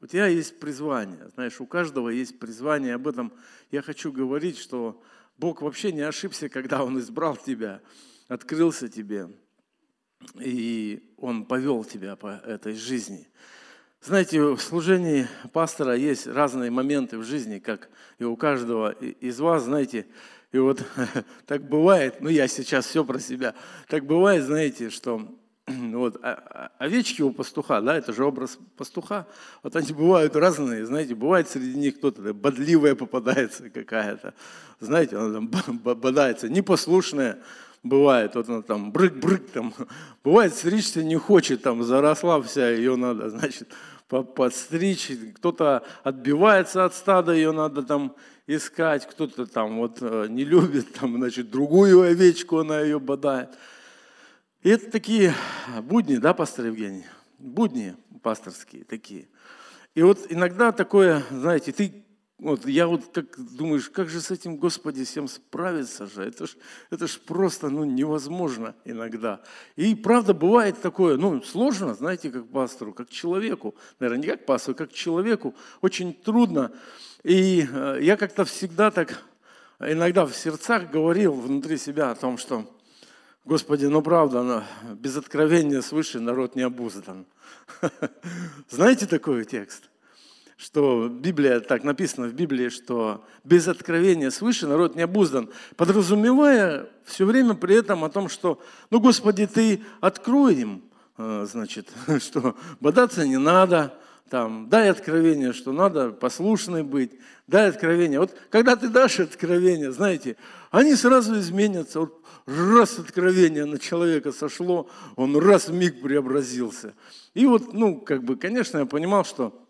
У тебя есть призвание. Знаешь, у каждого есть призвание. Об этом я хочу говорить, что Бог вообще не ошибся, когда Он избрал тебя, открылся тебе, и Он повел тебя по этой жизни. Знаете, в служении пастора есть разные моменты в жизни, как и у каждого из вас, знаете, и вот так бывает, ну я сейчас все про себя, так бывает, знаете, что вот, а, а, овечки у пастуха, да, это же образ пастуха, вот они бывают разные, знаете, бывает среди них кто-то бодливая попадается какая-то, знаете, она там бодается, непослушная, бывает, вот она там брык-брык там, бывает стричься не хочет, там заросла вся, ее надо, значит, подстричь, кто-то отбивается от стада, ее надо там искать, кто-то там вот э, не любит, там, значит, другую овечку, она ее бодает. И это такие будни, да, пастор Евгений? Будни пасторские такие. И вот иногда такое, знаете, ты вот я вот как думаешь, как же с этим, Господи, всем справиться же? Это ж, это ж просто ну, невозможно иногда. И правда бывает такое, ну, сложно, знаете, как пастору, как человеку, наверное, не как пастору, как человеку, очень трудно. И э, я как-то всегда так, иногда в сердцах говорил внутри себя о том, что, Господи, ну правда, без откровения свыше народ не обуздан. Знаете такой текст? что Библия, так написано в Библии, что без откровения свыше народ не обуздан, подразумевая все время при этом о том, что, ну, Господи, Ты открой им, э, значит, что бодаться не надо, там, дай откровение, что надо послушной быть, дай откровение. Вот когда ты дашь откровение, знаете, они сразу изменятся. Вот раз откровение на человека сошло, он раз в миг преобразился. И вот, ну, как бы, конечно, я понимал, что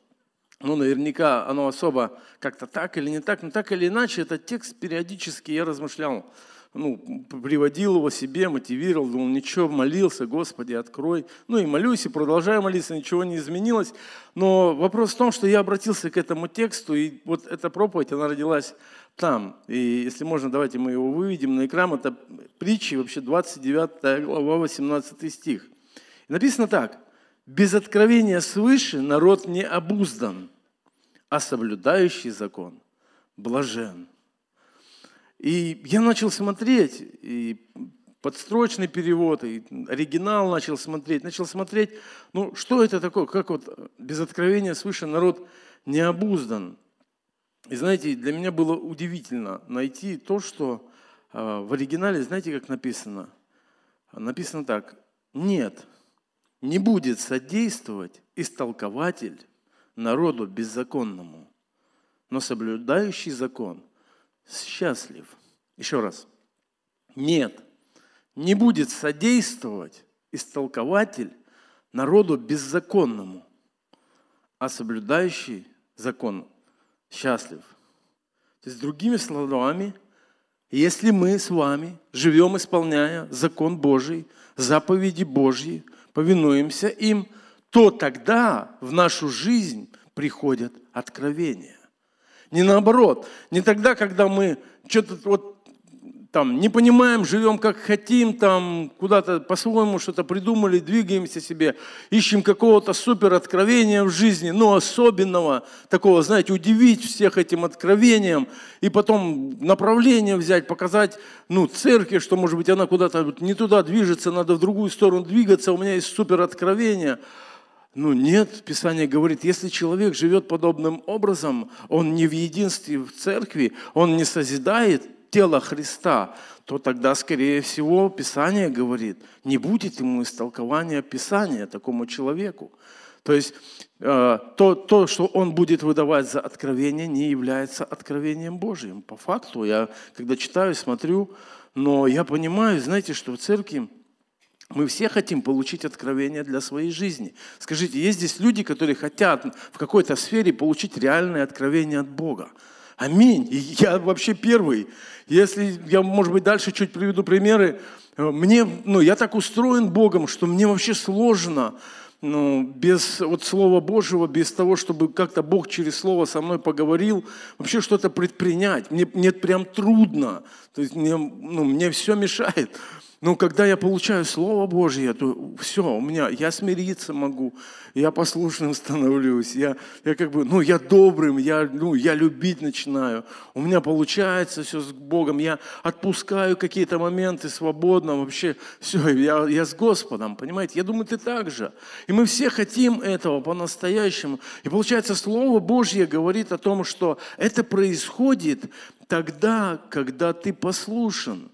ну, наверняка оно особо как-то так или не так, но так или иначе, этот текст периодически я размышлял, ну, приводил его себе, мотивировал, думал, ничего, молился, Господи, открой. Ну и молюсь, и продолжаю молиться, ничего не изменилось. Но вопрос в том, что я обратился к этому тексту, и вот эта проповедь, она родилась там. И если можно, давайте мы его выведем на экран. Это притчи, вообще 29 глава, 18 стих. Написано так. Без откровения свыше народ не обуздан, а соблюдающий закон блажен. И я начал смотреть, и подстрочный перевод, и оригинал начал смотреть, начал смотреть, ну что это такое, как вот без откровения свыше народ не обуздан. И знаете, для меня было удивительно найти то, что а, в оригинале, знаете, как написано? Написано так, нет – не будет содействовать истолкователь народу беззаконному, но соблюдающий закон счастлив. Еще раз. Нет, не будет содействовать истолкователь народу беззаконному, а соблюдающий закон счастлив. То есть, другими словами, если мы с вами живем, исполняя закон Божий, заповеди Божьи, повинуемся им, то тогда в нашу жизнь приходят откровения. Не наоборот, не тогда, когда мы что-то вот там не понимаем, живем как хотим, там куда-то по-своему что-то придумали, двигаемся себе, ищем какого-то супер откровения в жизни, но особенного, такого, знаете, удивить всех этим откровением, и потом направление взять, показать, ну, церкви, что, может быть, она куда-то не туда движется, надо в другую сторону двигаться, у меня есть супер откровение. Ну нет, Писание говорит, если человек живет подобным образом, он не в единстве в церкви, он не созидает, тело Христа, то тогда, скорее всего, Писание говорит, не будет ему истолкования Писания такому человеку. То есть э, то, то, что он будет выдавать за откровение, не является откровением Божьим. По факту, я когда читаю, смотрю, но я понимаю, знаете, что в церкви мы все хотим получить откровение для своей жизни. Скажите, есть здесь люди, которые хотят в какой-то сфере получить реальное откровение от Бога. Аминь. И я вообще первый. Если я, может быть, дальше чуть приведу примеры, э, мне, ну, я так устроен Богом, что мне вообще сложно ну, без вот Слова Божьего, без того, чтобы как-то Бог через Слово со мной поговорил, вообще что-то предпринять. Мне, мне прям трудно. То есть мне, ну, мне все мешает. Но когда я получаю Слово Божье, то все, у меня, я смириться могу, я послушным становлюсь, я, я как бы, ну, я добрым, я, ну, я любить начинаю. У меня получается все с Богом, я отпускаю какие-то моменты свободно, вообще все, я, я с Господом, понимаете? Я думаю, ты так же. И мы все хотим этого по-настоящему. И получается, Слово Божье говорит о том, что это происходит тогда, когда ты послушен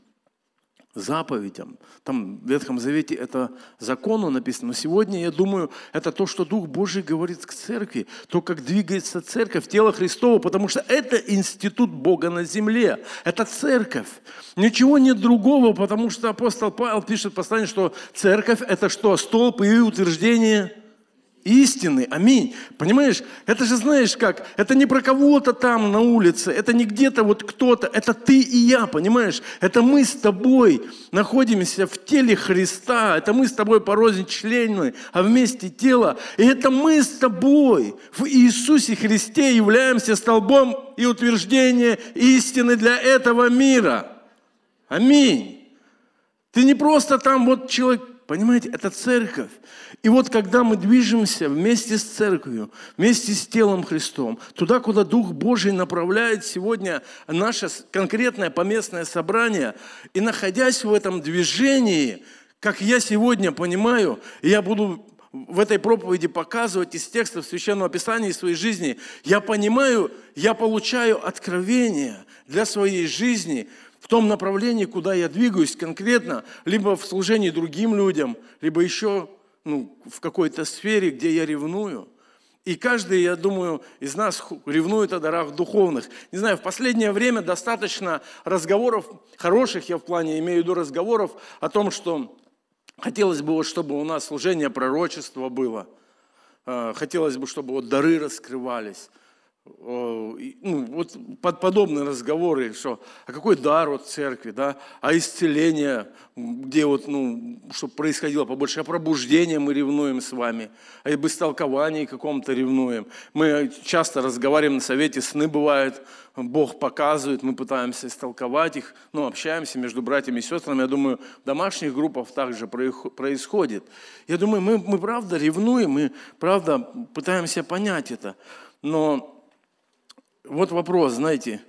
заповедям. Там в Ветхом Завете это закону написано. Но сегодня, я думаю, это то, что Дух Божий говорит к церкви, то, как двигается церковь, тело Христово, потому что это институт Бога на земле. Это церковь. Ничего нет другого, потому что апостол Павел пишет в послании, что церковь – это что? Столб и утверждение – истины. Аминь. Понимаешь, это же знаешь как, это не про кого-то там на улице, это не где-то вот кто-то, это ты и я, понимаешь? Это мы с тобой находимся в теле Христа, это мы с тобой порознь члены, а вместе тело. И это мы с тобой в Иисусе Христе являемся столбом и утверждением истины для этого мира. Аминь. Ты не просто там вот человек, Понимаете, это церковь. И вот когда мы движемся вместе с церковью, вместе с телом Христом, туда, куда Дух Божий направляет сегодня наше конкретное поместное собрание, и находясь в этом движении, как я сегодня понимаю, я буду в этой проповеди показывать из текстов Священного Писания из своей жизни, я понимаю, я получаю откровение для своей жизни – в том направлении, куда я двигаюсь конкретно, либо в служении другим людям, либо еще ну, в какой-то сфере, где я ревную. И каждый, я думаю, из нас ревнует о дарах духовных. Не знаю, в последнее время достаточно разговоров, хороших я в плане имею в виду разговоров о том, что хотелось бы, вот, чтобы у нас служение пророчества было. Э, хотелось бы, чтобы вот дары раскрывались ну, вот под подобные разговоры, что, а какой дар от церкви, да, а исцеление, где вот, ну, чтобы происходило побольше, а пробуждение мы ревнуем с вами, а об истолковании каком-то ревнуем. Мы часто разговариваем на совете, сны бывают, Бог показывает, мы пытаемся истолковать их, ну, общаемся между братьями и сестрами. Я думаю, в домашних группах также происходит. Я думаю, мы, мы правда ревнуем, мы правда пытаемся понять это. Но вот вопрос, знаете,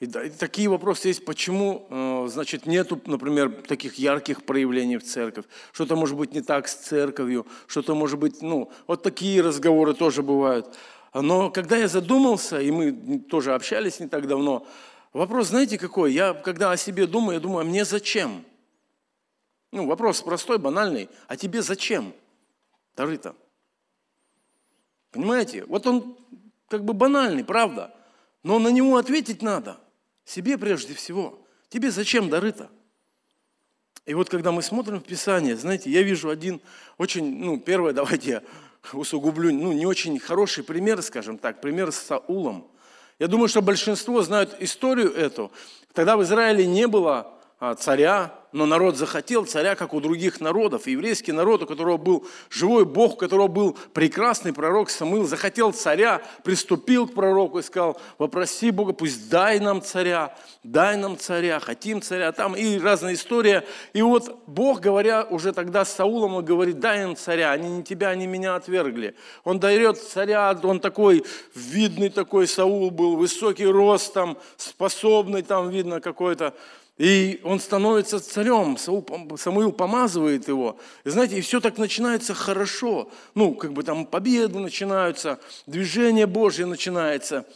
и такие вопросы есть, почему, э, значит, нету, например, таких ярких проявлений в церковь, что-то может быть не так с церковью, что-то может быть, ну, вот такие разговоры тоже бывают. Но когда я задумался, и мы тоже общались не так давно, вопрос, знаете, какой? Я, когда о себе думаю, я думаю, а мне зачем? Ну, вопрос простой, банальный. А тебе зачем? Дары-то. Понимаете? Вот он как бы банальный, правда? Но на него ответить надо. Себе прежде всего. Тебе зачем дары-то? И вот когда мы смотрим в Писание, знаете, я вижу один очень, ну, первое, давайте я усугублю, ну, не очень хороший пример, скажем так, пример с Саулом. Я думаю, что большинство знают историю эту. Тогда в Израиле не было а, царя, но народ захотел царя, как у других народов. Еврейский народ, у которого был живой Бог, у которого был прекрасный пророк Самуил, захотел царя, приступил к пророку и сказал, вопроси Бога, пусть дай нам царя, дай нам царя, хотим царя. Там и разная история. И вот Бог, говоря уже тогда с Саулом, он говорит, дай им царя, они не тебя, они меня отвергли. Он дает царя, он такой видный такой Саул был, высокий ростом, способный там, видно, какой-то и он становится царем, Самуил помазывает его. И знаете, и все так начинается хорошо. Ну, как бы там победы начинаются, движение Божье начинается.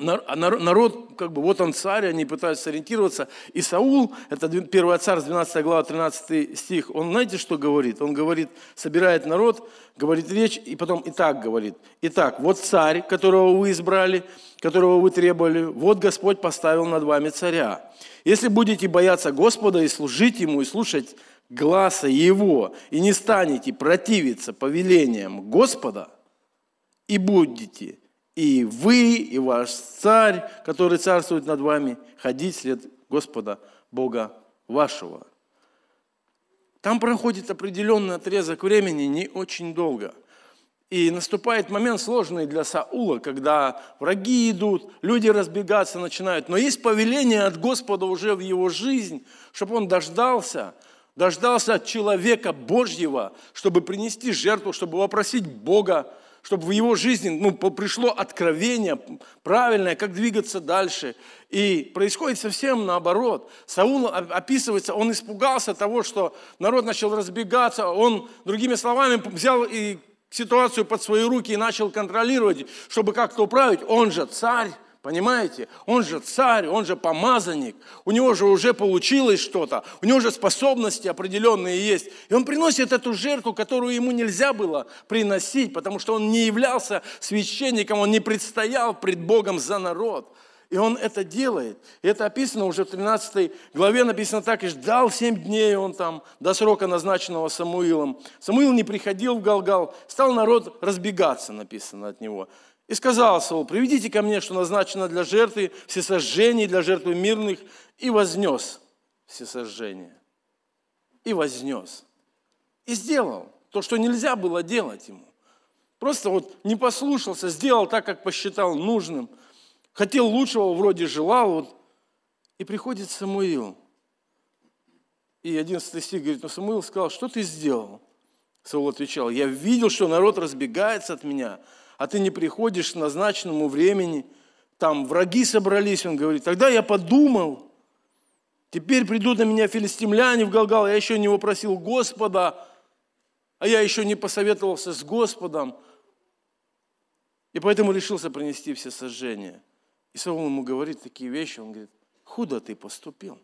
А народ, как бы, вот он царь, они пытаются ориентироваться. И Саул, это 1 царь, 12 глава, 13 стих, он знаете, что говорит? Он говорит, собирает народ, говорит речь, и потом и так говорит. Итак, вот царь, которого вы избрали, которого вы требовали, вот Господь поставил над вами царя. Если будете бояться Господа и служить Ему, и слушать гласа Его, и не станете противиться повелениям Господа, и будете и вы, и ваш царь, который царствует над вами, ходить след Господа Бога вашего. Там проходит определенный отрезок времени, не очень долго – и наступает момент сложный для Саула, когда враги идут, люди разбегаться начинают. Но есть повеление от Господа уже в его жизнь, чтобы он дождался, дождался от человека Божьего, чтобы принести жертву, чтобы вопросить Бога, чтобы в его жизни ну, пришло откровение правильное, как двигаться дальше. И происходит совсем наоборот. Саул описывается, он испугался того, что народ начал разбегаться, он, другими словами, взял и ситуацию под свои руки и начал контролировать, чтобы как-то управить. Он же царь, Понимаете? Он же царь, он же помазанник, у него же уже получилось что-то, у него же способности определенные есть. И он приносит эту жертву, которую ему нельзя было приносить, потому что он не являлся священником, он не предстоял пред Богом за народ. И он это делает. И это описано уже в 13 главе, написано так, и ждал 7 дней он там до срока, назначенного Самуилом. Самуил не приходил в Галгал, стал народ разбегаться, написано от него. И сказал Саул, приведите ко мне, что назначено для жертвы всесожжений, для жертвы мирных, и вознес всесожжение. И вознес. И сделал то, что нельзя было делать ему. Просто вот не послушался, сделал так, как посчитал нужным. Хотел лучшего, вроде желал. Вот. И приходит Самуил. И 11 стих говорит, но Самуил сказал, что ты сделал? Саул отвечал, я видел, что народ разбегается от меня – а ты не приходишь к назначенному времени, там враги собрались, он говорит, тогда я подумал, теперь придут на меня филистимляне в Галгал, я еще не вопросил Господа, а я еще не посоветовался с Господом, и поэтому решился принести все сожжения. И Саул ему говорит такие вещи, он говорит, худо ты поступил.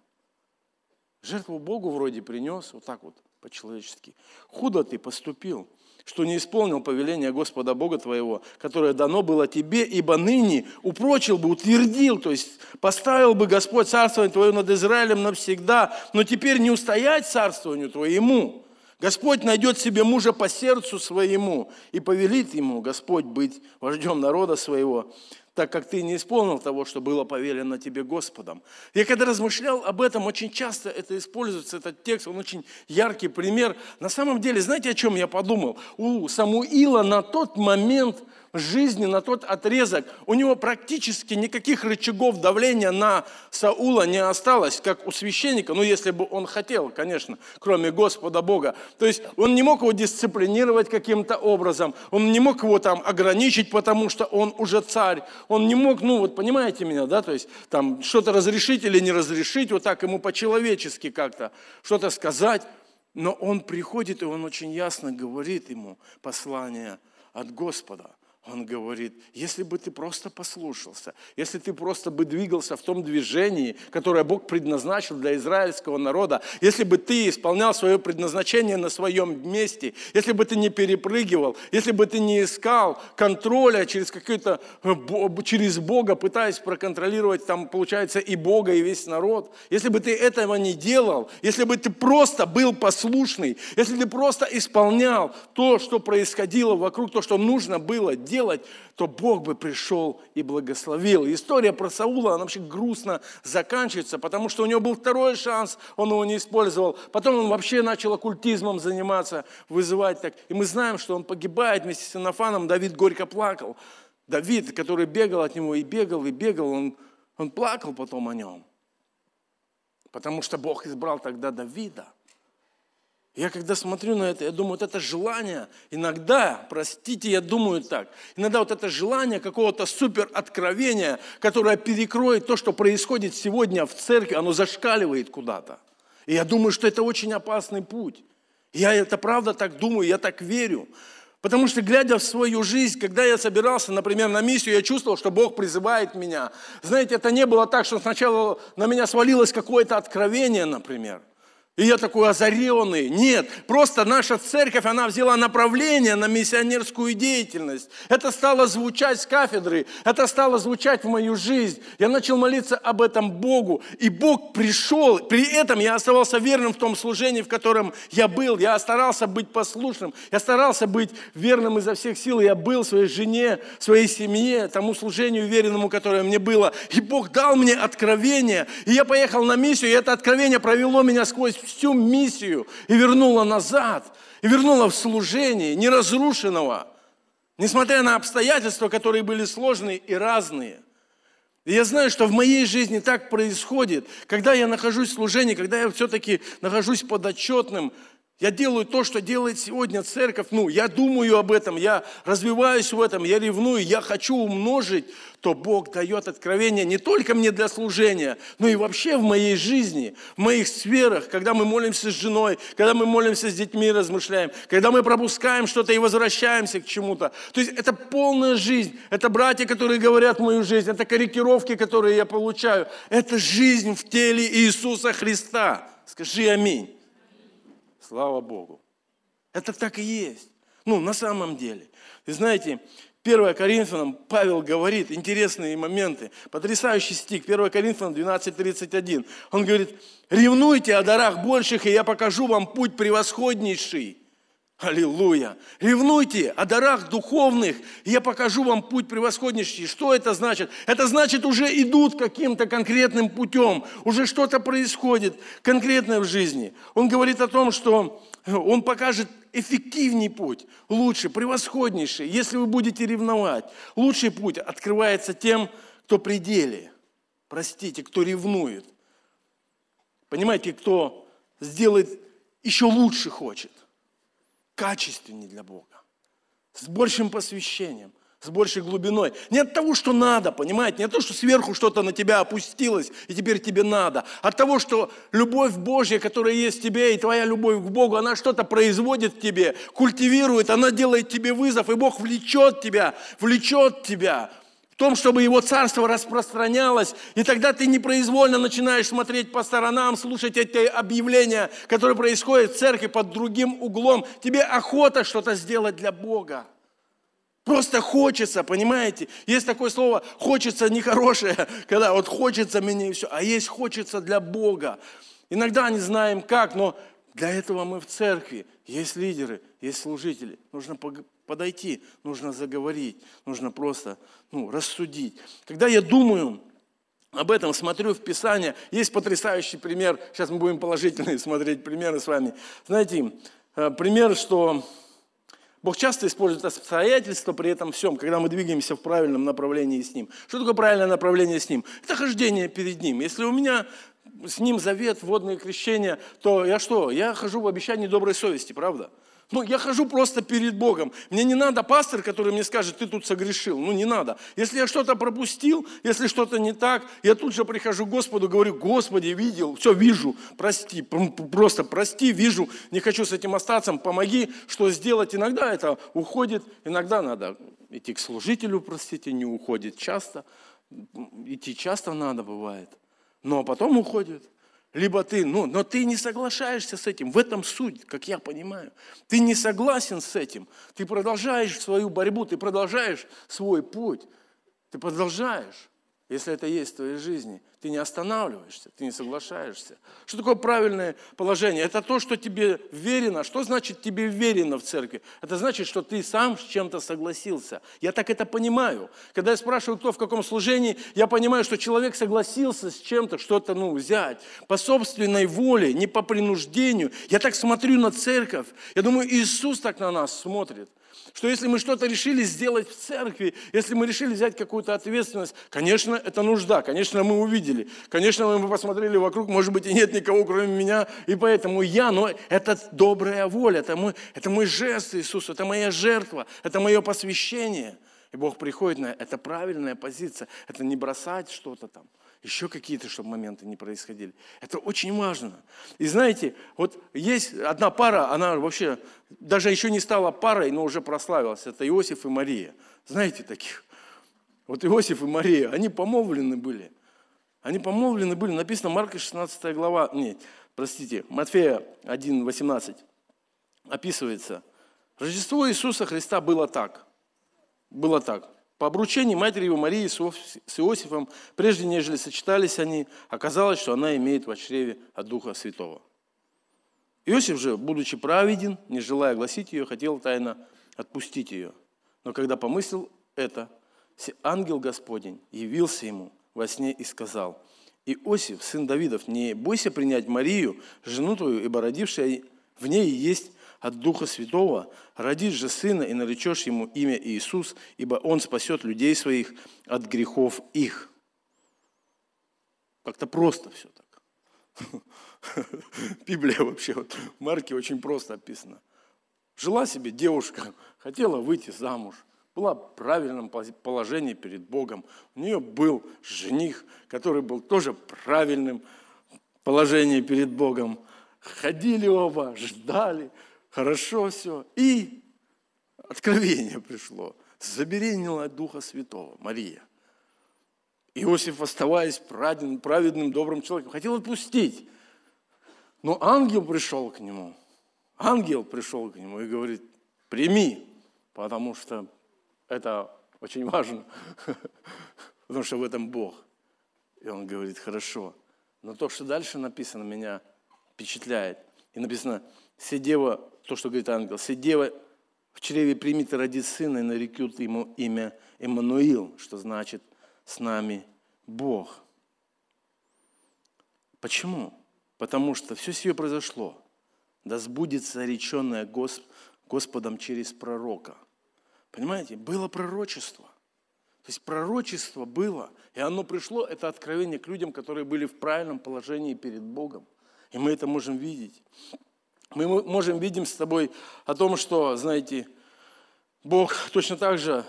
Жертву Богу вроде принес, вот так вот по-человечески. Худо ты поступил что не исполнил повеление Господа Бога твоего, которое дано было тебе, ибо ныне упрочил бы, утвердил, то есть поставил бы Господь царствование твое над Израилем навсегда, но теперь не устоять царствованию твоему. Господь найдет себе мужа по сердцу своему и повелит ему Господь быть вождем народа своего так как ты не исполнил того, что было повелено тебе Господом. Я когда размышлял об этом, очень часто это используется, этот текст, он очень яркий пример. На самом деле, знаете, о чем я подумал? У Самуила на тот момент – жизни, на тот отрезок, у него практически никаких рычагов давления на Саула не осталось, как у священника, ну, если бы он хотел, конечно, кроме Господа Бога. То есть он не мог его дисциплинировать каким-то образом, он не мог его там ограничить, потому что он уже царь, он не мог, ну, вот понимаете меня, да, то есть там что-то разрешить или не разрешить, вот так ему по-человечески как-то что-то сказать, но он приходит, и он очень ясно говорит ему послание от Господа – он говорит, если бы ты просто послушался, если ты просто бы двигался в том движении, которое Бог предназначил для израильского народа, если бы ты исполнял свое предназначение на своем месте, если бы ты не перепрыгивал, если бы ты не искал контроля через какой-то, э, через Бога, пытаясь проконтролировать там, получается, и Бога, и весь народ, если бы ты этого не делал, если бы ты просто был послушный, если ты просто исполнял то, что происходило вокруг, то, что нужно было делать, делать, то Бог бы пришел и благословил. История про Саула, она вообще грустно заканчивается, потому что у него был второй шанс, он его не использовал. Потом он вообще начал оккультизмом заниматься, вызывать так. И мы знаем, что он погибает вместе с Инофаном, Давид горько плакал. Давид, который бегал от него и бегал, и бегал, он, он плакал потом о нем. Потому что Бог избрал тогда Давида. Я когда смотрю на это, я думаю, вот это желание, иногда, простите, я думаю так, иногда вот это желание какого-то супер откровения, которое перекроет то, что происходит сегодня в церкви, оно зашкаливает куда-то. И я думаю, что это очень опасный путь. Я это правда так думаю, я так верю. Потому что, глядя в свою жизнь, когда я собирался, например, на миссию, я чувствовал, что Бог призывает меня. Знаете, это не было так, что сначала на меня свалилось какое-то откровение, например – и я такой озаренный. Нет, просто наша церковь, она взяла направление на миссионерскую деятельность. Это стало звучать с кафедры, это стало звучать в мою жизнь. Я начал молиться об этом Богу, и Бог пришел. При этом я оставался верным в том служении, в котором я был. Я старался быть послушным, я старался быть верным изо всех сил. Я был своей жене, своей семье, тому служению веренному, которое мне было. И Бог дал мне откровение, и я поехал на миссию, и это откровение провело меня сквозь всю миссию и вернула назад, и вернула в служение неразрушенного, несмотря на обстоятельства, которые были сложные и разные. И я знаю, что в моей жизни так происходит, когда я нахожусь в служении, когда я все-таки нахожусь подотчетным, я делаю то, что делает сегодня церковь. Ну, я думаю об этом, я развиваюсь в этом, я ревную, я хочу умножить, то Бог дает откровение не только мне для служения, но и вообще в моей жизни, в моих сферах, когда мы молимся с женой, когда мы молимся с детьми, размышляем, когда мы пропускаем что-то и возвращаемся к чему-то. То есть это полная жизнь, это братья, которые говорят мою жизнь, это корректировки, которые я получаю. Это жизнь в теле Иисуса Христа. Скажи аминь. Слава Богу. Это так и есть. Ну, на самом деле. И знаете, 1 Коринфянам Павел говорит интересные моменты. Потрясающий стих. 1 Коринфянам 12.31. Он говорит, ревнуйте о дарах больших, и я покажу вам путь превосходнейший. Аллилуйя. Ревнуйте о дарах духовных, и я покажу вам путь превосходнейший. Что это значит? Это значит, уже идут каким-то конкретным путем, уже что-то происходит конкретное в жизни. Он говорит о том, что он покажет эффективный путь, лучше, превосходнейший. Если вы будете ревновать, лучший путь открывается тем, кто пределе. Простите, кто ревнует. Понимаете, кто сделает еще лучше хочет – качественнее для Бога, с большим посвящением, с большей глубиной. Не от того, что надо, понимаете, не от того, что сверху что-то на тебя опустилось, и теперь тебе надо. А от того, что любовь Божья, которая есть в тебе, и твоя любовь к Богу, она что-то производит в тебе, культивирует, она делает тебе вызов, и Бог влечет тебя, влечет тебя том, чтобы его царство распространялось, и тогда ты непроизвольно начинаешь смотреть по сторонам, слушать эти объявления, которые происходят в церкви под другим углом. Тебе охота что-то сделать для Бога. Просто хочется, понимаете? Есть такое слово «хочется» нехорошее, когда вот хочется мне и все, а есть хочется для Бога. Иногда не знаем как, но для этого мы в церкви. Есть лидеры, есть служители. Нужно подойти, нужно заговорить, нужно просто ну, рассудить. Когда я думаю об этом, смотрю в Писание, есть потрясающий пример, сейчас мы будем положительные смотреть примеры с вами. Знаете, э, пример, что Бог часто использует обстоятельства при этом всем, когда мы двигаемся в правильном направлении с Ним. Что такое правильное направление с Ним? Это хождение перед Ним. Если у меня с Ним завет, водное крещение, то я что? Я хожу в обещании доброй совести, правда? Ну, я хожу просто перед Богом. Мне не надо пастор, который мне скажет, ты тут согрешил. Ну, не надо. Если я что-то пропустил, если что-то не так, я тут же прихожу к Господу, говорю, Господи, видел, все, вижу, прости, просто прости, вижу, не хочу с этим остаться, помоги, что сделать. Иногда это уходит, иногда надо идти к служителю, простите, не уходит часто. Идти часто надо, бывает. Но потом уходит. Либо ты, ну, но ты не соглашаешься с этим. В этом суть, как я понимаю. Ты не согласен с этим. Ты продолжаешь свою борьбу, ты продолжаешь свой путь. Ты продолжаешь. Если это есть в твоей жизни, ты не останавливаешься, ты не соглашаешься. Что такое правильное положение? Это то, что тебе верено. Что значит тебе верено в церкви? Это значит, что ты сам с чем-то согласился. Я так это понимаю. Когда я спрашиваю, кто в каком служении, я понимаю, что человек согласился с чем-то, что-то ну, взять. По собственной воле, не по принуждению. Я так смотрю на церковь. Я думаю, Иисус так на нас смотрит что если мы что-то решили сделать в церкви, если мы решили взять какую-то ответственность, конечно, это нужда, конечно, мы увидели, конечно, мы посмотрели вокруг, может быть, и нет никого, кроме меня, и поэтому я, но это добрая воля, это мой, это мой жест Иисусу, это моя жертва, это мое посвящение. И Бог приходит на это правильная позиция, это не бросать что-то там, еще какие-то, чтобы моменты не происходили. Это очень важно. И знаете, вот есть одна пара, она вообще даже еще не стала парой, но уже прославилась. Это Иосиф и Мария. Знаете таких? Вот Иосиф и Мария, они помолвлены были. Они помолвлены были, написано Марка 16 глава, нет, простите, Матфея 1, 18, описывается. Рождество Иисуса Христа было так. Было так. По обручению матери его Марии с Иосифом, прежде нежели сочетались они, оказалось, что она имеет в чреве от Духа Святого. Иосиф же, будучи праведен, не желая огласить ее, хотел тайно отпустить ее. Но когда помыслил это, ангел Господень явился ему во сне и сказал, «Иосиф, сын Давидов, не бойся принять Марию, жену твою, ибо родившая в ней есть от Духа Святого, родишь же сына и наречешь ему имя Иисус, ибо он спасет людей своих от грехов их. Как-то просто все так. Библия вообще, вот, в Марке очень просто описано. Жила себе девушка, хотела выйти замуж, была в правильном положении перед Богом. У нее был жених, который был тоже правильным положении перед Богом. Ходили оба, ждали, хорошо все. И откровение пришло. Забеременела от Духа Святого Мария. Иосиф, оставаясь праведным, праведным, добрым человеком, хотел отпустить. Но ангел пришел к нему – ангел пришел к нему и говорит, прими, потому что это очень важно, потому что в этом Бог. И он говорит, хорошо. Но то, что дальше написано, меня впечатляет. И написано, Седева, то, что говорит ангел, Седева в чреве примет и родит сына, и нарекут ему имя Эммануил, что значит «с нами Бог». Почему? Потому что все сие произошло – да сбудется реченное Господом через пророка. Понимаете, было пророчество. То есть пророчество было, и оно пришло, это откровение к людям, которые были в правильном положении перед Богом. И мы это можем видеть. Мы можем видеть с тобой о том, что, знаете, Бог точно так же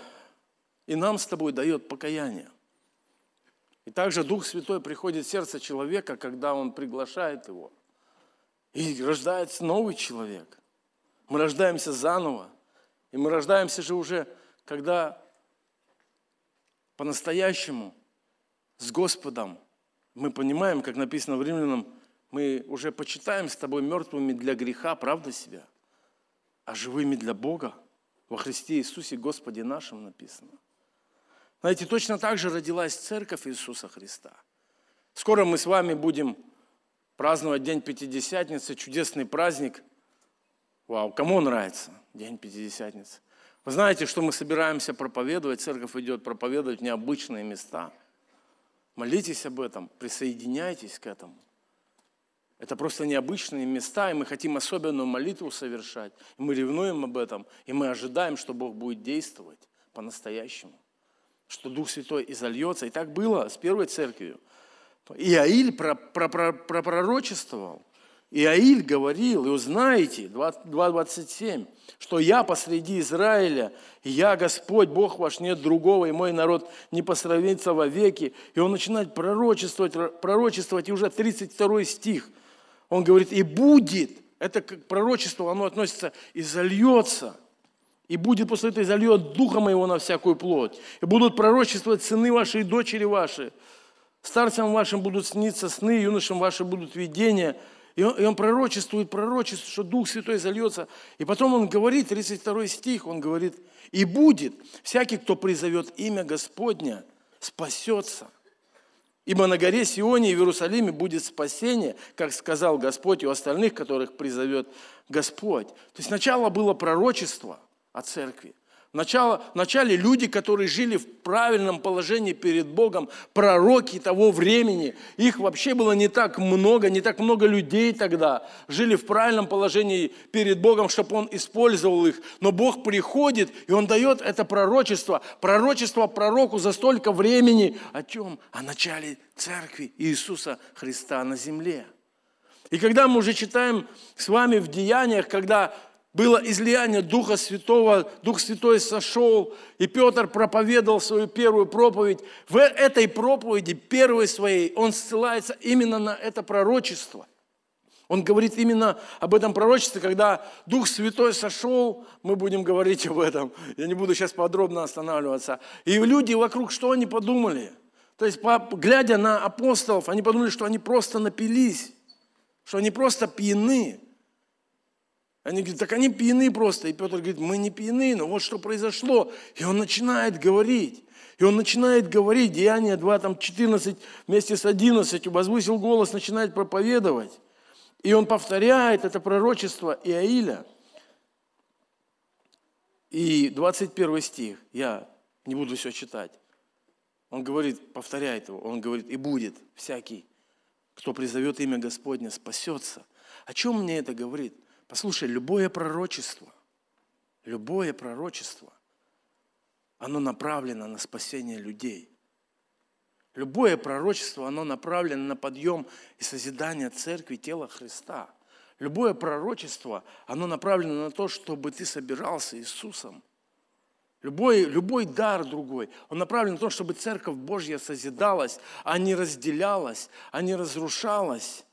и нам с тобой дает покаяние. И также Дух Святой приходит в сердце человека, когда он приглашает его. И рождается новый человек. Мы рождаемся заново. И мы рождаемся же уже, когда по-настоящему с Господом мы понимаем, как написано в Римлянам, мы уже почитаем с тобой мертвыми для греха, правда себя, а живыми для Бога. Во Христе Иисусе Господе нашим написано. Знаете, точно так же родилась церковь Иисуса Христа. Скоро мы с вами будем праздновать День Пятидесятницы, чудесный праздник. Вау, кому нравится День Пятидесятницы? Вы знаете, что мы собираемся проповедовать, церковь идет проповедовать в необычные места. Молитесь об этом, присоединяйтесь к этому. Это просто необычные места, и мы хотим особенную молитву совершать. И мы ревнуем об этом, и мы ожидаем, что Бог будет действовать по-настоящему. Что Дух Святой изольется. И так было с первой церковью. Иаиль пророчествовал. Иаиль говорил, и узнаете, 2.27, что я посреди Израиля, я Господь, Бог ваш, нет другого, и мой народ не посравнится во веки. И он начинает пророчествовать, пророчествовать, и уже 32 стих. Он говорит, и будет, это как пророчество, оно относится, и зальется, и будет после этого, и зальет духа моего на всякую плоть. И будут пророчествовать сыны ваши и дочери ваши. Старцам вашим будут сниться сны, юношам вашим будут видения. И он, и он пророчествует, пророчествует, что Дух Святой зальется. И потом он говорит, 32 стих, он говорит, «И будет всякий, кто призовет имя Господня, спасется. Ибо на горе Сионе и в Иерусалиме будет спасение, как сказал Господь, и у остальных, которых призовет Господь». То есть сначала было пророчество о церкви. Начало, вначале люди, которые жили в правильном положении перед Богом, пророки того времени, их вообще было не так много, не так много людей тогда, жили в правильном положении перед Богом, чтобы Он использовал их. Но Бог приходит, и Он дает это пророчество, пророчество пророку за столько времени. О чем? О начале церкви Иисуса Христа на земле. И когда мы уже читаем с вами в Деяниях, когда было излияние Духа Святого, Дух Святой сошел, и Петр проповедовал свою первую проповедь. В этой проповеди, первой своей, он ссылается именно на это пророчество. Он говорит именно об этом пророчестве, когда Дух Святой сошел, мы будем говорить об этом. Я не буду сейчас подробно останавливаться. И люди вокруг, что они подумали? То есть, глядя на апостолов, они подумали, что они просто напились, что они просто пьяны. Они говорят, так они пьяны просто. И Петр говорит, мы не пьяны, но вот что произошло. И он начинает говорить. И он начинает говорить, Деяние 2, там 14 вместе с 11, возвысил голос, начинает проповедовать. И он повторяет это пророчество Иаиля. И 21 стих, я не буду все читать. Он говорит, повторяет его, он говорит, и будет всякий, кто призовет имя Господня, спасется. О чем мне это говорит? Послушай, любое пророчество, любое пророчество, оно направлено на спасение людей. Любое пророчество, оно направлено на подъем и созидание церкви, тела Христа. Любое пророчество, оно направлено на то, чтобы ты собирался Иисусом. Любой, любой дар другой, он направлен на то, чтобы Церковь Божья созидалась, а не разделялась, а не разрушалась.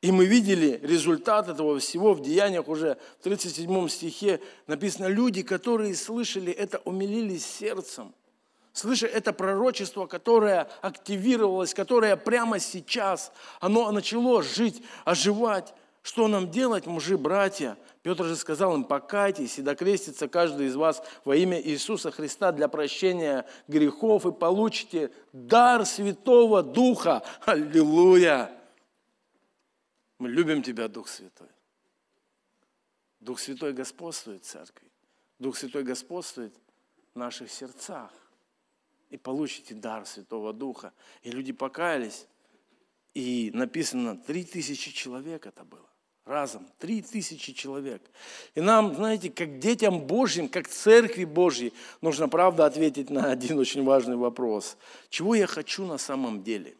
И мы видели результат этого всего в Деяниях уже в 37 стихе написано, люди, которые слышали это, умилились сердцем. Слыша это пророчество, которое активировалось, которое прямо сейчас, оно начало жить, оживать. Что нам делать, мужи, братья? Петр же сказал им, покайтесь и докрестится каждый из вас во имя Иисуса Христа для прощения грехов и получите дар Святого Духа. Аллилуйя! Мы любим Тебя, Дух Святой. Дух Святой господствует в церкви. Дух Святой господствует в наших сердцах. И получите дар Святого Духа. И люди покаялись. И написано, три тысячи человек это было. Разом. Три тысячи человек. И нам, знаете, как детям Божьим, как церкви Божьей, нужно, правда, ответить на один очень важный вопрос. Чего я хочу на самом деле?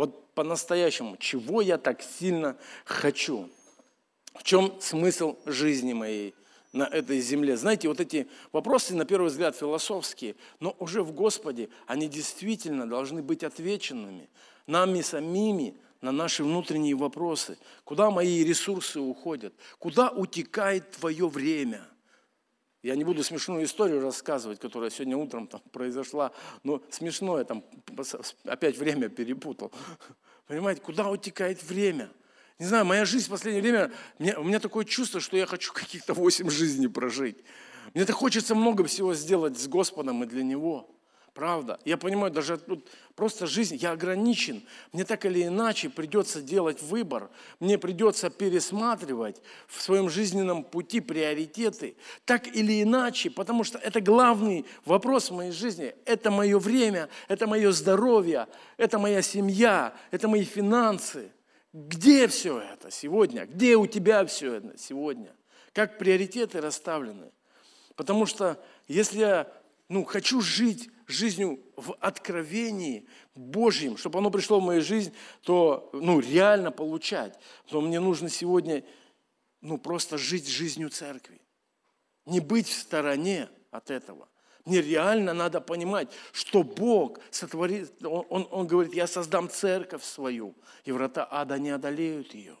Вот по-настоящему, чего я так сильно хочу? В чем смысл жизни моей на этой земле? Знаете, вот эти вопросы, на первый взгляд, философские, но уже в Господе они действительно должны быть отвеченными нами самими на наши внутренние вопросы. Куда мои ресурсы уходят? Куда утекает твое время? Я не буду смешную историю рассказывать, которая сегодня утром там произошла, но смешное, там опять время перепутал. Понимаете, куда утекает время? Не знаю, моя жизнь в последнее время, мне, у меня такое чувство, что я хочу каких-то восемь жизней прожить. Мне так хочется много всего сделать с Господом и для Него. Правда. Я понимаю, даже тут просто жизнь, я ограничен. Мне так или иначе придется делать выбор. Мне придется пересматривать в своем жизненном пути приоритеты. Так или иначе, потому что это главный вопрос в моей жизни. Это мое время, это мое здоровье, это моя семья, это мои финансы. Где все это сегодня? Где у тебя все это сегодня? Как приоритеты расставлены? Потому что если я ну, хочу жить жизнью в откровении Божьем, чтобы оно пришло в мою жизнь, то ну, реально получать. То мне нужно сегодня ну, просто жить жизнью церкви. Не быть в стороне от этого. Мне реально надо понимать, что Бог сотворит, Он, он, он говорит, я создам церковь свою, и врата ада не одолеют ее.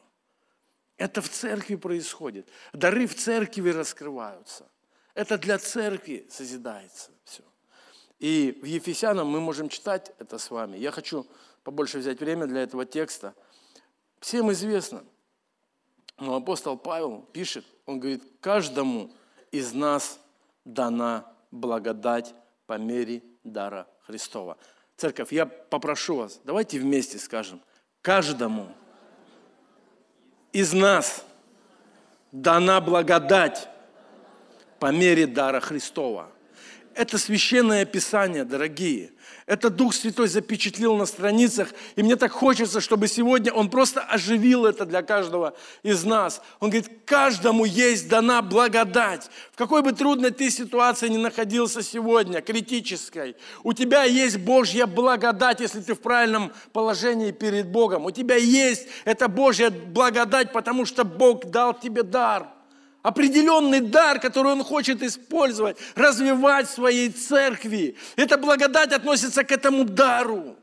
Это в церкви происходит. Дары в церкви раскрываются. Это для церкви созидается все. И в Ефесянам мы можем читать это с вами. Я хочу побольше взять время для этого текста. Всем известно, но апостол Павел пишет, он говорит, каждому из нас дана благодать по мере дара Христова. Церковь, я попрошу вас, давайте вместе скажем, каждому из нас дана благодать по мере дара Христова. Это священное писание, дорогие. Это Дух Святой запечатлил на страницах. И мне так хочется, чтобы сегодня Он просто оживил это для каждого из нас. Он говорит, каждому есть дана благодать. В какой бы трудной ты ситуации ни находился сегодня, критической, у тебя есть Божья благодать, если ты в правильном положении перед Богом. У тебя есть эта Божья благодать, потому что Бог дал тебе дар – определенный дар, который он хочет использовать, развивать в своей церкви. Эта благодать относится к этому дару.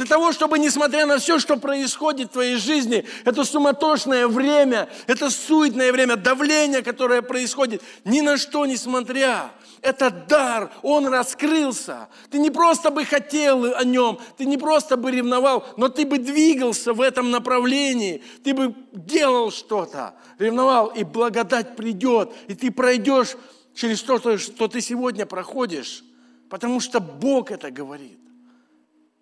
Для того, чтобы, несмотря на все, что происходит в твоей жизни, это суматошное время, это суетное время, давление, которое происходит, ни на что не смотря, этот дар, он раскрылся. Ты не просто бы хотел о нем, ты не просто бы ревновал, но ты бы двигался в этом направлении, ты бы делал что-то, ревновал, и благодать придет, и ты пройдешь через то, что ты сегодня проходишь, потому что Бог это говорит.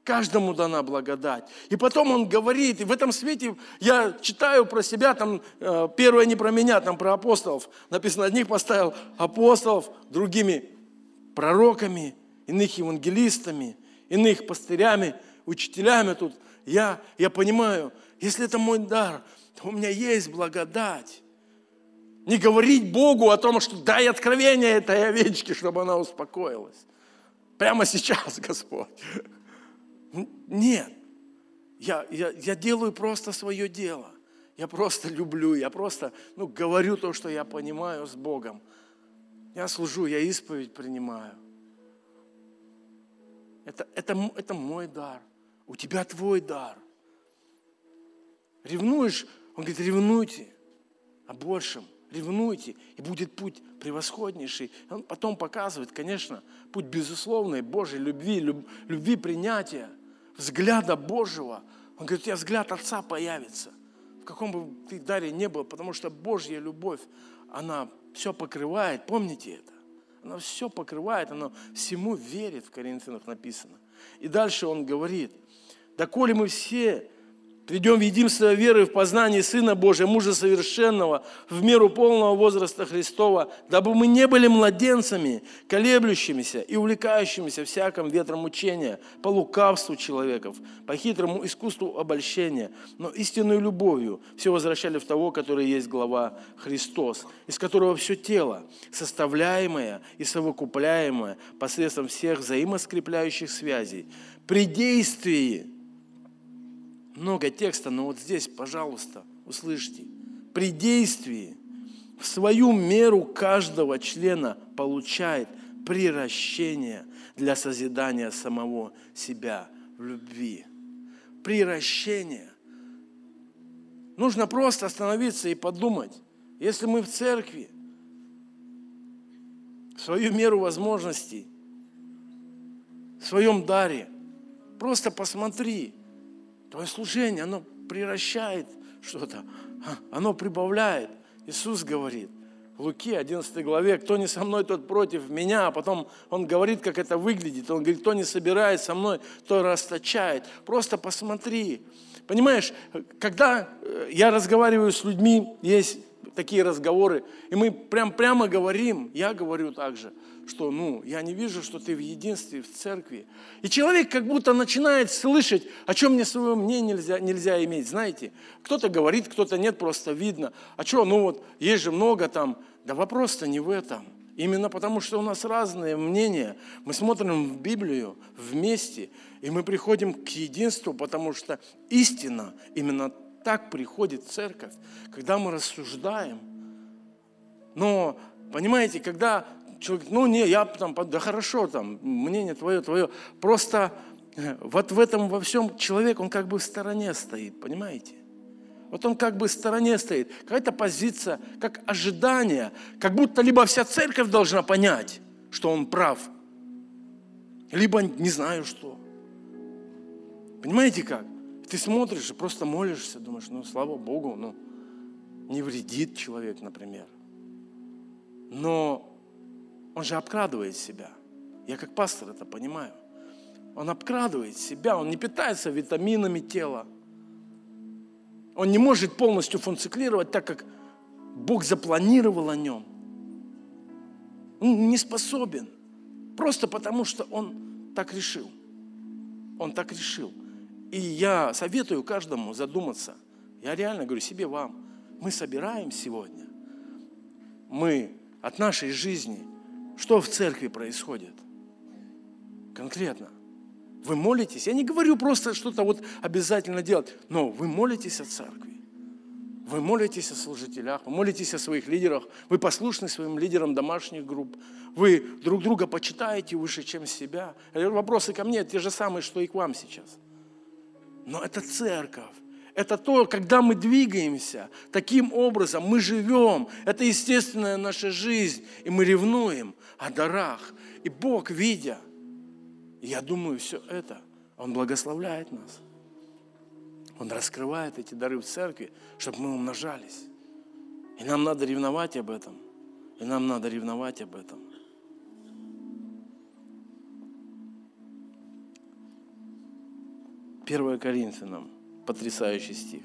Каждому дана благодать. И потом он говорит, и в этом свете я читаю про себя, там э, первое не про меня, там про апостолов. Написано, одних поставил апостолов, другими пророками, иных евангелистами, иных пастырями, учителями тут. Я, я понимаю, если это мой дар, то у меня есть благодать. Не говорить Богу о том, что дай откровение этой овечке, чтобы она успокоилась. прямо сейчас, Господь. Нет, я, я, я делаю просто свое дело. Я просто люблю, я просто ну, говорю то, что я понимаю с Богом. Я служу, я исповедь принимаю. Это, это, это мой дар. У тебя твой дар. Ревнуешь? Он говорит, ревнуйте о большем, ревнуйте, и будет путь превосходнейший. Он потом показывает, конечно, путь безусловный Божьей любви, люб, любви принятия, взгляда Божьего. Он говорит, у тебя взгляд Отца появится каком бы ты даре не был, потому что Божья любовь, она все покрывает, помните это? Она все покрывает, она всему верит, в Коринфянах написано. И дальше он говорит, доколе мы все Придем в единство веры в познании Сына Божия, мужа совершенного, в меру полного возраста Христова, дабы мы не были младенцами, колеблющимися и увлекающимися всяким ветром учения, по лукавству человеков, по хитрому искусству обольщения, но истинной любовью все возвращали в того, который есть глава Христос, из которого все тело, составляемое и совокупляемое посредством всех взаимоскрепляющих связей, при действии много текста, но вот здесь, пожалуйста, услышьте. При действии в свою меру каждого члена получает приращение для созидания самого себя в любви. Приращение. Нужно просто остановиться и подумать, если мы в церкви, в свою меру возможностей, в своем даре, просто посмотри, Твое служение, оно превращает что-то, а, оно прибавляет. Иисус говорит в Луке 11 главе, кто не со мной, тот против меня. А потом он говорит, как это выглядит. Он говорит, кто не собирает со мной, то расточает. Просто посмотри. Понимаешь, когда э, я разговариваю с людьми, есть такие разговоры, и мы прям прямо говорим, я говорю также, что ну, я не вижу, что ты в единстве, в церкви. И человек как будто начинает слышать, о чем мне свое мнение нельзя, нельзя иметь. Знаете, кто-то говорит, кто-то нет, просто видно. А что, ну вот, есть же много там. Да вопрос-то не в этом. Именно потому, что у нас разные мнения. Мы смотрим в Библию вместе, и мы приходим к единству, потому что истина именно так приходит церковь, когда мы рассуждаем. Но, понимаете, когда человек, ну не, я там, да хорошо, там, мнение твое, твое. Просто э, вот в этом во всем человек, он как бы в стороне стоит, понимаете? Вот он как бы в стороне стоит. Какая-то позиция, как ожидание, как будто либо вся церковь должна понять, что он прав, либо не знаю что. Понимаете как? Ты смотришь и просто молишься, думаешь, ну, слава Богу, ну, не вредит человек, например. Но он же обкрадывает себя. Я как пастор это понимаю. Он обкрадывает себя, он не питается витаминами тела. Он не может полностью функционировать так, как Бог запланировал о нем. Он не способен. Просто потому, что он так решил. Он так решил. И я советую каждому задуматься. Я реально говорю себе вам, мы собираем сегодня, мы от нашей жизни, что в церкви происходит? Конкретно. Вы молитесь. Я не говорю просто что-то вот обязательно делать, но вы молитесь о церкви. Вы молитесь о служителях, вы молитесь о своих лидерах, вы послушны своим лидерам домашних групп, вы друг друга почитаете выше, чем себя. Вопросы ко мне те же самые, что и к вам сейчас – но это церковь. Это то, когда мы двигаемся таким образом, мы живем. Это естественная наша жизнь. И мы ревнуем о дарах. И Бог, видя, я думаю, все это, Он благословляет нас. Он раскрывает эти дары в церкви, чтобы мы умножались. И нам надо ревновать об этом. И нам надо ревновать об этом. 1 Коринфянам, потрясающий стих.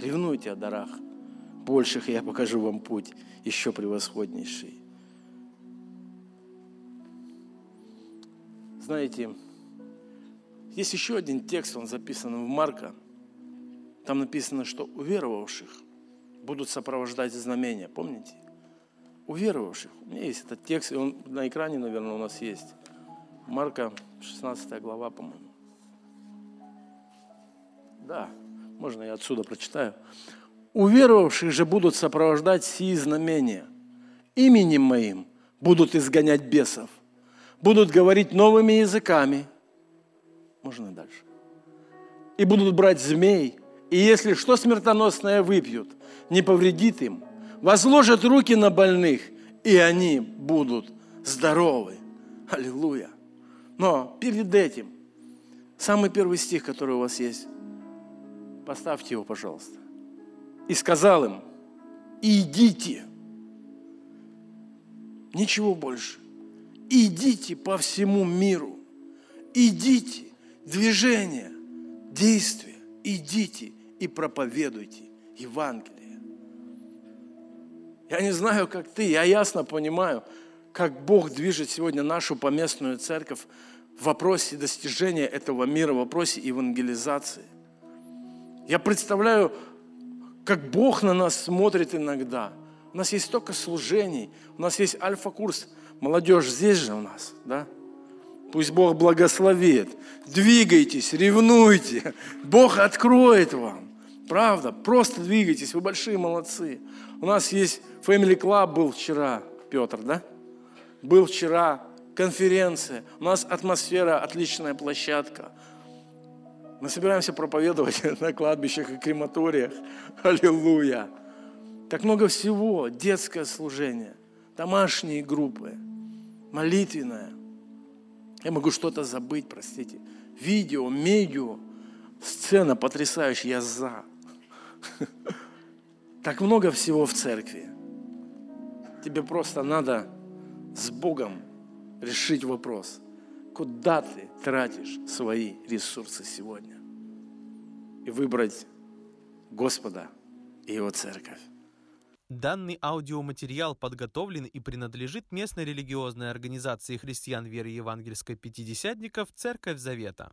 Ревнуйте о дарах больших, и я покажу вам путь еще превосходнейший. Знаете, есть еще один текст, он записан в Марка. Там написано, что уверовавших будут сопровождать знамения. Помните? Уверовавших. У меня есть этот текст, и он на экране, наверное, у нас есть. Марка 16 глава, по-моему. Да, можно я отсюда прочитаю. Уверовавших же будут сопровождать сии знамения. Именем моим будут изгонять бесов, будут говорить новыми языками. Можно дальше. И будут брать змей, и если что смертоносное выпьют, не повредит им, возложат руки на больных, и они будут здоровы. Аллилуйя. Но перед этим, самый первый стих, который у вас есть, поставьте его, пожалуйста. И сказал им, идите. Ничего больше. Идите по всему миру. Идите. Движение, действие. Идите и проповедуйте Евангелие. Я не знаю, как ты, я ясно понимаю, как Бог движет сегодня нашу поместную церковь в вопросе достижения этого мира, в вопросе евангелизации. Я представляю, как Бог на нас смотрит иногда. У нас есть столько служений, у нас есть альфа-курс. Молодежь здесь же у нас, да? Пусть Бог благословит. Двигайтесь, ревнуйте. Бог откроет вам. Правда, просто двигайтесь, вы большие молодцы. У нас есть Family Club был вчера, Петр, да? Был вчера конференция. У нас атмосфера, отличная площадка. Мы собираемся проповедовать на кладбищах и крематориях. Аллилуйя. Так много всего. Детское служение, домашние группы, молитвенное. Я могу что-то забыть, простите. Видео, медиа, сцена потрясающая, я за. Так много всего в церкви. Тебе просто надо с Богом решить вопрос, куда ты тратишь свои ресурсы сегодня. И выбрать Господа и Его церковь. Данный аудиоматериал подготовлен и принадлежит местной религиозной организации христиан веры евангельской пятидесятников «Церковь Завета».